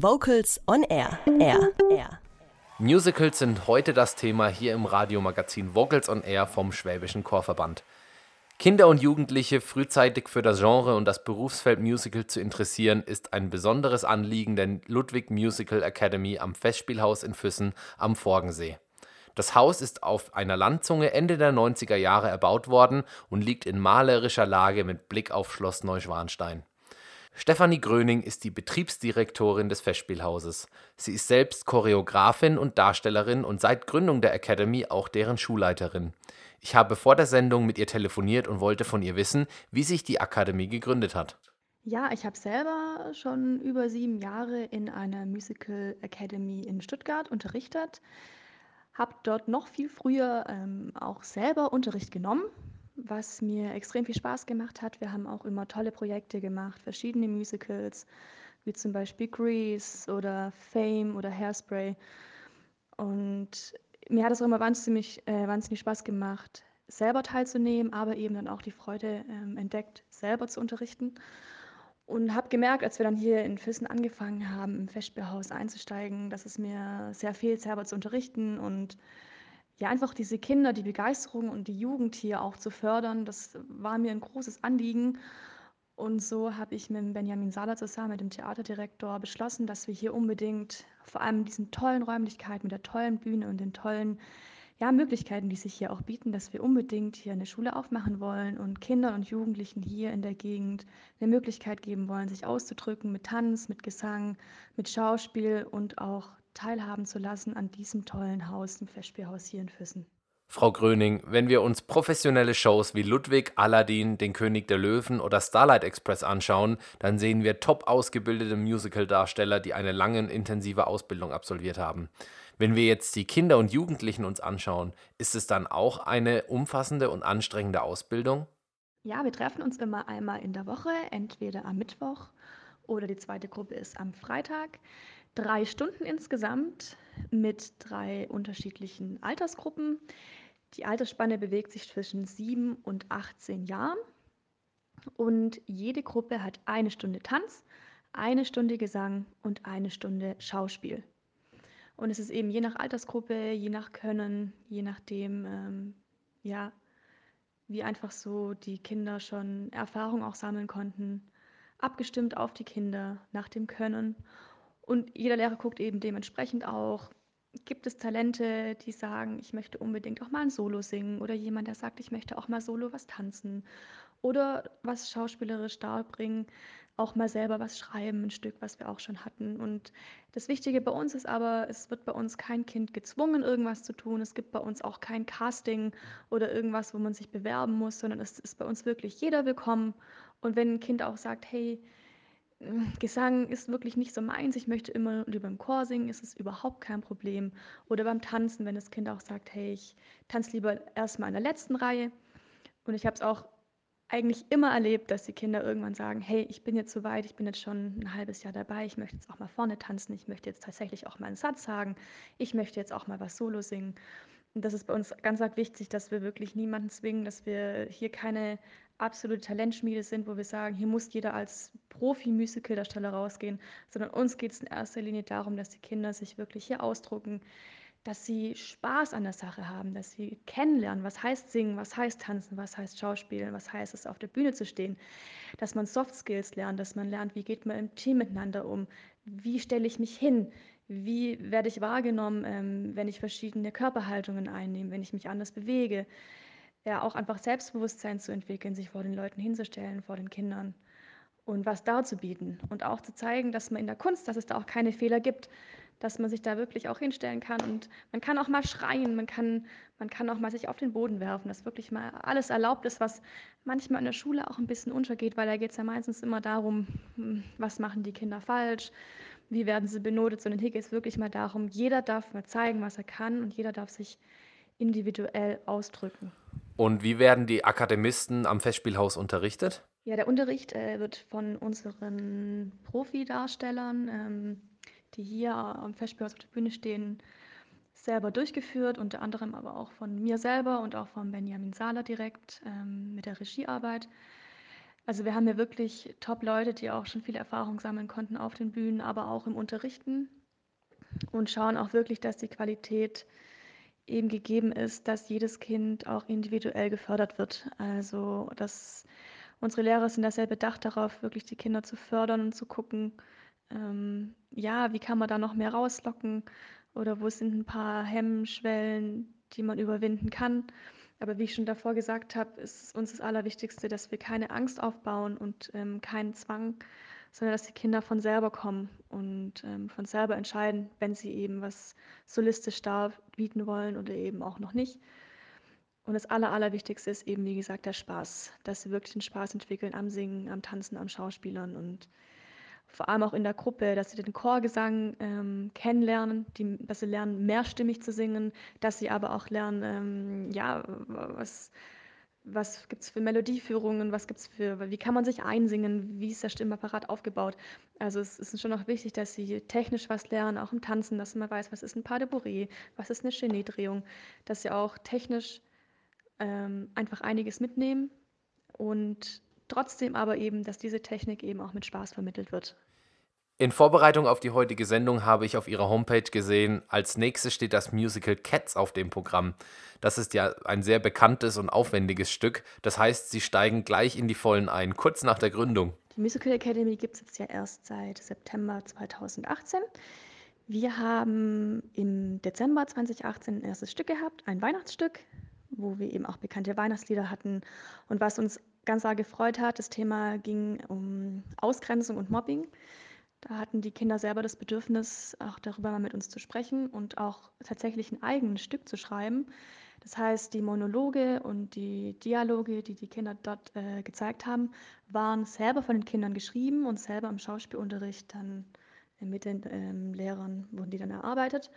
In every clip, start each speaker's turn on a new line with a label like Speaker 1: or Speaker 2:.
Speaker 1: Vocals on Air. Air. Air.
Speaker 2: Musicals sind heute das Thema hier im Radiomagazin Vocals on Air vom Schwäbischen Chorverband. Kinder und Jugendliche frühzeitig für das Genre und das Berufsfeld Musical zu interessieren, ist ein besonderes Anliegen der Ludwig Musical Academy am Festspielhaus in Füssen am Forgensee. Das Haus ist auf einer Landzunge Ende der 90er Jahre erbaut worden und liegt in malerischer Lage mit Blick auf Schloss Neuschwanstein. Stefanie Gröning ist die Betriebsdirektorin des Festspielhauses. Sie ist selbst Choreografin und Darstellerin und seit Gründung der Academy auch deren Schulleiterin. Ich habe vor der Sendung mit ihr telefoniert und wollte von ihr wissen, wie sich die Akademie gegründet hat.
Speaker 3: Ja, ich habe selber schon über sieben Jahre in einer Musical Academy in Stuttgart unterrichtet, habe dort noch viel früher ähm, auch selber Unterricht genommen, was mir extrem viel Spaß gemacht hat. Wir haben auch immer tolle Projekte gemacht, verschiedene Musicals, wie zum Beispiel Grease oder Fame oder Hairspray. Und mir hat es auch immer wahnsinnig, äh, wahnsinnig Spaß gemacht, selber teilzunehmen, aber eben dann auch die Freude ähm, entdeckt, selber zu unterrichten. Und habe gemerkt, als wir dann hier in Füssen angefangen haben, im Festspielhaus einzusteigen, dass es mir sehr fehlt, selber zu unterrichten und ja, einfach diese Kinder, die Begeisterung und die Jugend hier auch zu fördern, das war mir ein großes Anliegen. Und so habe ich mit Benjamin Sala zusammen, mit dem Theaterdirektor, beschlossen, dass wir hier unbedingt, vor allem diesen tollen Räumlichkeiten, mit der tollen Bühne und den tollen ja, Möglichkeiten, die sich hier auch bieten, dass wir unbedingt hier eine Schule aufmachen wollen und Kindern und Jugendlichen hier in der Gegend eine Möglichkeit geben wollen, sich auszudrücken mit Tanz, mit Gesang, mit Schauspiel und auch teilhaben zu lassen an diesem tollen Haus, dem Festspielhaus hier in Füssen.
Speaker 2: Frau Gröning, wenn wir uns professionelle Shows wie Ludwig, Aladdin, Den König der Löwen oder Starlight Express anschauen, dann sehen wir top ausgebildete Musical-Darsteller, die eine lange, intensive Ausbildung absolviert haben. Wenn wir jetzt die Kinder und Jugendlichen uns anschauen, ist es dann auch eine umfassende und anstrengende Ausbildung?
Speaker 3: Ja, wir treffen uns immer einmal in der Woche, entweder am Mittwoch oder die zweite Gruppe ist am Freitag. Drei Stunden insgesamt mit drei unterschiedlichen Altersgruppen. Die Altersspanne bewegt sich zwischen 7 und 18 Jahren und jede Gruppe hat eine Stunde Tanz, eine Stunde Gesang und eine Stunde Schauspiel. Und es ist eben je nach Altersgruppe, je nach Können, je nachdem, ähm, ja, wie einfach so die Kinder schon Erfahrung auch sammeln konnten, abgestimmt auf die Kinder nach dem Können. Und jeder Lehrer guckt eben dementsprechend auch, gibt es Talente, die sagen, ich möchte unbedingt auch mal ein Solo singen oder jemand, der sagt, ich möchte auch mal solo was tanzen oder was schauspielerisch darbringen, auch mal selber was schreiben, ein Stück, was wir auch schon hatten. Und das Wichtige bei uns ist aber, es wird bei uns kein Kind gezwungen, irgendwas zu tun. Es gibt bei uns auch kein Casting oder irgendwas, wo man sich bewerben muss, sondern es ist bei uns wirklich jeder willkommen. Und wenn ein Kind auch sagt, hey, Gesang ist wirklich nicht so meins, ich möchte immer lieber im Chor singen, ist es überhaupt kein Problem. Oder beim Tanzen, wenn das Kind auch sagt, hey, ich tanze lieber erstmal in der letzten Reihe. Und ich habe es auch eigentlich immer erlebt, dass die Kinder irgendwann sagen, hey, ich bin jetzt so weit, ich bin jetzt schon ein halbes Jahr dabei, ich möchte jetzt auch mal vorne tanzen, ich möchte jetzt tatsächlich auch mal einen Satz sagen, ich möchte jetzt auch mal was Solo singen. Das ist bei uns ganz, ganz wichtig, dass wir wirklich niemanden zwingen, dass wir hier keine absolute Talentschmiede sind, wo wir sagen, hier muss jeder als Profi-Musical-Darsteller rausgehen, sondern uns geht es in erster Linie darum, dass die Kinder sich wirklich hier ausdrucken, dass sie Spaß an der Sache haben, dass sie kennenlernen, was heißt singen, was heißt tanzen, was heißt schauspielen, was heißt es auf der Bühne zu stehen, dass man Soft Skills lernt, dass man lernt, wie geht man im Team miteinander um, wie stelle ich mich hin, wie werde ich wahrgenommen, ähm, wenn ich verschiedene Körperhaltungen einnehme, wenn ich mich anders bewege, ja auch einfach Selbstbewusstsein zu entwickeln, sich vor den Leuten hinzustellen, vor den Kindern und was darzubieten und auch zu zeigen, dass man in der Kunst, dass es da auch keine Fehler gibt, dass man sich da wirklich auch hinstellen kann und man kann auch mal schreien, man kann, man kann auch mal sich auf den Boden werfen, dass wirklich mal alles erlaubt ist, was manchmal in der Schule auch ein bisschen untergeht, weil da geht es ja meistens immer darum, hm, was machen die Kinder falsch, wie werden sie benotet, sondern hier geht es wirklich mal darum, jeder darf mal zeigen, was er kann und jeder darf sich individuell ausdrücken.
Speaker 2: Und wie werden die Akademisten am Festspielhaus unterrichtet?
Speaker 3: Ja, der Unterricht äh, wird von unseren Profidarstellern, ähm, die hier am Festspielhaus auf der Bühne stehen, selber durchgeführt, unter anderem aber auch von mir selber und auch von Benjamin Sahler direkt ähm, mit der Regiearbeit. Also wir haben ja wirklich Top-Leute, die auch schon viel Erfahrung sammeln konnten auf den Bühnen, aber auch im Unterrichten und schauen auch wirklich, dass die Qualität eben gegeben ist, dass jedes Kind auch individuell gefördert wird. Also dass unsere Lehrer sind da sehr bedacht darauf, wirklich die Kinder zu fördern und zu gucken, ähm, ja, wie kann man da noch mehr rauslocken oder wo sind ein paar Hemmschwellen, die man überwinden kann. Aber wie ich schon davor gesagt habe, ist uns das Allerwichtigste, dass wir keine Angst aufbauen und ähm, keinen Zwang, sondern dass die Kinder von selber kommen und ähm, von selber entscheiden, wenn sie eben was solistisch da bieten wollen oder eben auch noch nicht. Und das Aller, Allerwichtigste ist eben, wie gesagt, der Spaß, dass sie wirklich den Spaß entwickeln am Singen, am Tanzen, am Schauspielern und vor allem auch in der Gruppe, dass sie den Chorgesang ähm, kennenlernen, die, dass sie lernen, mehrstimmig zu singen, dass sie aber auch lernen, ähm, ja, was, was gibt es für Melodieführungen, was gibt für, wie kann man sich einsingen, wie ist der Stimmapparat aufgebaut. Also es ist schon auch wichtig, dass sie technisch was lernen, auch im Tanzen, dass man weiß, was ist ein Pas de Bourrée, was ist eine Genie-Drehung, dass sie auch technisch ähm, einfach einiges mitnehmen und trotzdem aber eben, dass diese Technik eben auch mit Spaß vermittelt wird.
Speaker 2: In Vorbereitung auf die heutige Sendung habe ich auf ihrer Homepage gesehen, als nächstes steht das Musical Cats auf dem Programm. Das ist ja ein sehr bekanntes und aufwendiges Stück. Das heißt, sie steigen gleich in die Vollen ein, kurz nach der Gründung.
Speaker 3: Die Musical Academy gibt es jetzt ja erst seit September 2018. Wir haben im Dezember 2018 ein erstes Stück gehabt, ein Weihnachtsstück, wo wir eben auch bekannte Weihnachtslieder hatten. Und was uns ganz arg gefreut hat, das Thema ging um Ausgrenzung und Mobbing. Da hatten die Kinder selber das Bedürfnis, auch darüber mal mit uns zu sprechen und auch tatsächlich ein eigenes Stück zu schreiben. Das heißt, die Monologe und die Dialoge, die die Kinder dort äh, gezeigt haben, waren selber von den Kindern geschrieben und selber im Schauspielunterricht dann mit den ähm, Lehrern wurden die dann erarbeitet.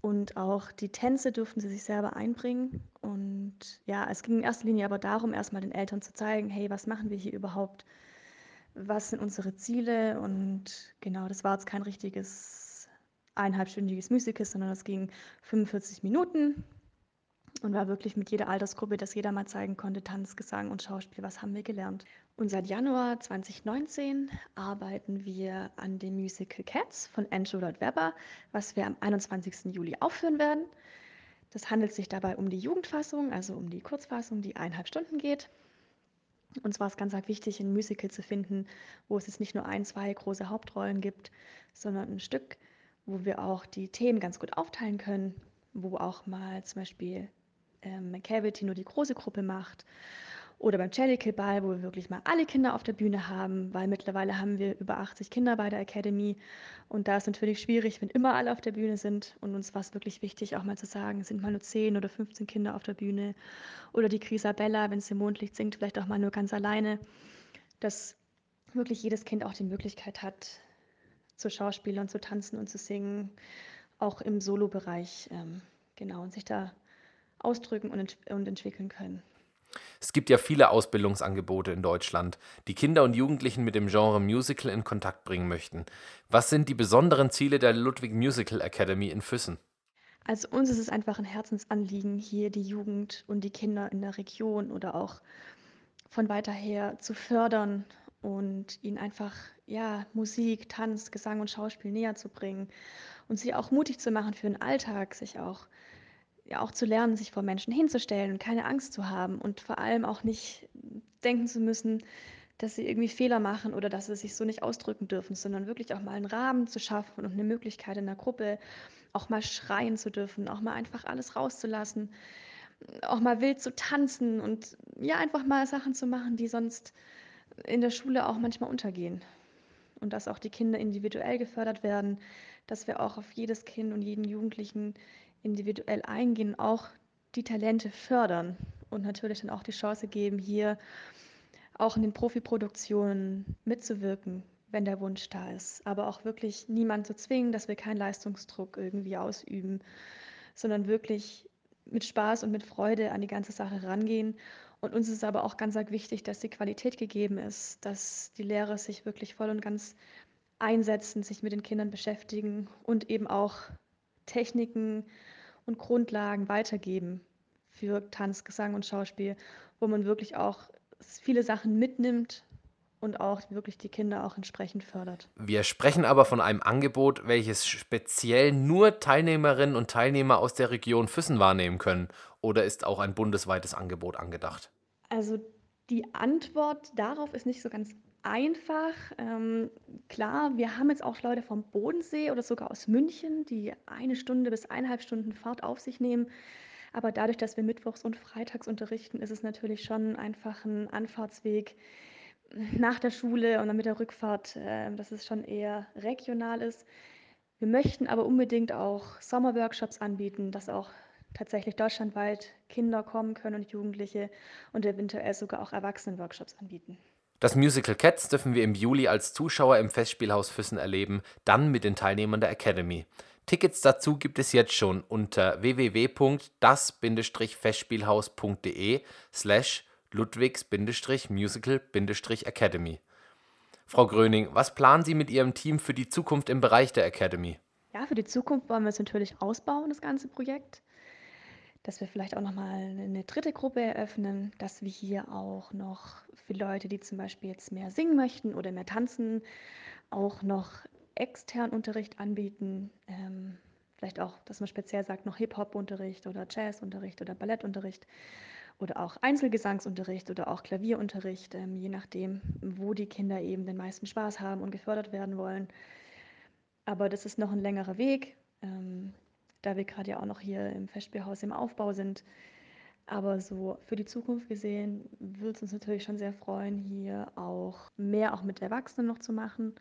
Speaker 3: Und auch die Tänze durften sie sich selber einbringen. Und ja, es ging in erster Linie aber darum, erstmal den Eltern zu zeigen, hey, was machen wir hier überhaupt? was sind unsere Ziele und genau, das war jetzt kein richtiges eineinhalbstündiges Musical, sondern es ging 45 Minuten und war wirklich mit jeder Altersgruppe, dass jeder mal zeigen konnte, Tanz, Gesang und Schauspiel, was haben wir gelernt. Und seit Januar 2019 arbeiten wir an dem Musical Cats von Andrew Lloyd Webber, was wir am 21. Juli aufführen werden. Das handelt sich dabei um die Jugendfassung, also um die Kurzfassung, die eineinhalb Stunden geht. Uns war es ganz arg wichtig, ein Musical zu finden, wo es jetzt nicht nur ein, zwei große Hauptrollen gibt, sondern ein Stück, wo wir auch die Themen ganz gut aufteilen können, wo auch mal zum Beispiel ähm, McCavity nur die große Gruppe macht oder beim Jellicle Ball, wo wir wirklich mal alle Kinder auf der Bühne haben, weil mittlerweile haben wir über 80 Kinder bei der Academy. Und da ist natürlich schwierig, wenn immer alle auf der Bühne sind. Und uns war es wirklich wichtig, auch mal zu sagen, sind mal nur 10 oder 15 Kinder auf der Bühne. Oder die Grisabella, wenn sie Mondlicht singt, vielleicht auch mal nur ganz alleine. Dass wirklich jedes Kind auch die Möglichkeit hat, zu Schauspielern, zu tanzen und zu singen, auch im Solo-Bereich, ähm, genau, und sich da ausdrücken und, ent und entwickeln können.
Speaker 2: Es gibt ja viele Ausbildungsangebote in Deutschland, die Kinder und Jugendlichen mit dem Genre Musical in Kontakt bringen möchten. Was sind die besonderen Ziele der Ludwig Musical Academy in Füssen?
Speaker 3: Also uns ist es einfach ein Herzensanliegen, hier die Jugend und die Kinder in der Region oder auch von weiter her zu fördern und ihnen einfach ja, Musik, Tanz, Gesang und Schauspiel näher zu bringen und sie auch mutig zu machen für den Alltag, sich auch ja auch zu lernen, sich vor Menschen hinzustellen und keine Angst zu haben und vor allem auch nicht denken zu müssen, dass sie irgendwie Fehler machen oder dass sie sich so nicht ausdrücken dürfen, sondern wirklich auch mal einen Rahmen zu schaffen und eine Möglichkeit in der Gruppe auch mal schreien zu dürfen, auch mal einfach alles rauszulassen, auch mal wild zu tanzen und ja, einfach mal Sachen zu machen, die sonst in der Schule auch manchmal untergehen. Und dass auch die Kinder individuell gefördert werden, dass wir auch auf jedes Kind und jeden Jugendlichen individuell eingehen, auch die Talente fördern und natürlich dann auch die Chance geben, hier auch in den Profiproduktionen mitzuwirken, wenn der Wunsch da ist. Aber auch wirklich niemand zu zwingen, dass wir keinen Leistungsdruck irgendwie ausüben, sondern wirklich mit Spaß und mit Freude an die ganze Sache rangehen. Und uns ist aber auch ganz wichtig, dass die Qualität gegeben ist, dass die Lehrer sich wirklich voll und ganz einsetzen, sich mit den Kindern beschäftigen und eben auch Techniken und Grundlagen weitergeben für Tanz, Gesang und Schauspiel, wo man wirklich auch viele Sachen mitnimmt und auch wirklich die Kinder auch entsprechend fördert.
Speaker 2: Wir sprechen aber von einem Angebot, welches speziell nur Teilnehmerinnen und Teilnehmer aus der Region Füssen wahrnehmen können. Oder ist auch ein bundesweites Angebot angedacht?
Speaker 3: Also die Antwort darauf ist nicht so ganz einfach. Ähm, klar, wir haben jetzt auch Leute vom Bodensee oder sogar aus München, die eine Stunde bis eineinhalb Stunden Fahrt auf sich nehmen. Aber dadurch, dass wir mittwochs und freitags unterrichten, ist es natürlich schon einfach ein Anfahrtsweg nach der Schule und dann mit der Rückfahrt, äh, dass es schon eher regional ist. Wir möchten aber unbedingt auch Sommerworkshops anbieten, dass auch tatsächlich deutschlandweit Kinder kommen können und Jugendliche und eventuell sogar auch Erwachsenenworkshops anbieten.
Speaker 2: Das Musical Cats dürfen wir im Juli als Zuschauer im Festspielhaus Füssen erleben, dann mit den Teilnehmern der Academy. Tickets dazu gibt es jetzt schon unter www.das-festspielhaus.de slash ludwigs-musical-academy. Frau Gröning, was planen Sie mit Ihrem Team für die Zukunft im Bereich der Academy?
Speaker 3: Ja, für die Zukunft wollen wir es natürlich ausbauen, das ganze Projekt dass wir vielleicht auch nochmal eine dritte Gruppe eröffnen, dass wir hier auch noch für Leute, die zum Beispiel jetzt mehr singen möchten oder mehr tanzen, auch noch externen Unterricht anbieten. Ähm, vielleicht auch, dass man speziell sagt, noch Hip-Hop-Unterricht oder Jazz-Unterricht oder Ballettunterricht oder auch Einzelgesangsunterricht oder auch Klavierunterricht, ähm, je nachdem, wo die Kinder eben den meisten Spaß haben und gefördert werden wollen. Aber das ist noch ein längerer Weg. Ähm, da wir gerade ja auch noch hier im Festspielhaus im Aufbau sind. Aber so für die Zukunft gesehen würde es uns natürlich schon sehr freuen, hier auch mehr auch mit Erwachsenen noch zu machen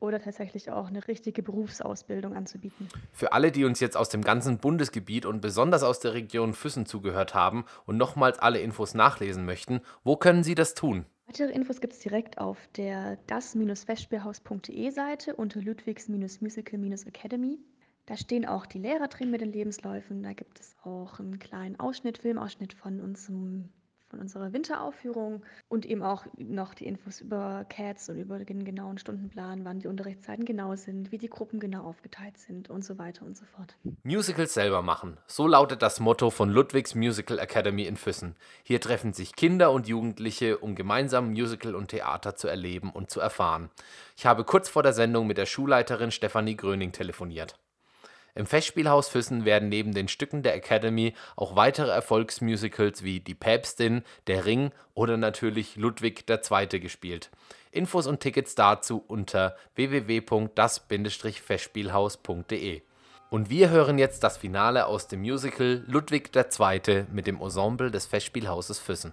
Speaker 3: oder tatsächlich auch eine richtige Berufsausbildung anzubieten.
Speaker 2: Für alle, die uns jetzt aus dem ganzen Bundesgebiet und besonders aus der Region Füssen zugehört haben und nochmals alle Infos nachlesen möchten, wo können sie das tun?
Speaker 3: Weitere Infos gibt es direkt auf der das-festspielhaus.de Seite unter Ludwigs-Musical-Academy. Da stehen auch die Lehrer drin mit den Lebensläufen. Da gibt es auch einen kleinen Ausschnitt, Filmausschnitt von unserem von unserer Winteraufführung und eben auch noch die Infos über Cats und über den genauen Stundenplan, wann die Unterrichtszeiten genau sind, wie die Gruppen genau aufgeteilt sind und so weiter und so fort.
Speaker 2: Musicals selber machen. So lautet das Motto von Ludwigs Musical Academy in Füssen. Hier treffen sich Kinder und Jugendliche, um gemeinsam Musical und Theater zu erleben und zu erfahren. Ich habe kurz vor der Sendung mit der Schulleiterin Stefanie Gröning telefoniert. Im Festspielhaus Füssen werden neben den Stücken der Academy auch weitere Erfolgsmusicals wie Die Päpstin, Der Ring oder natürlich Ludwig II. gespielt. Infos und Tickets dazu unter www.das-festspielhaus.de. Und wir hören jetzt das Finale aus dem Musical Ludwig II. mit dem Ensemble des Festspielhauses Füssen.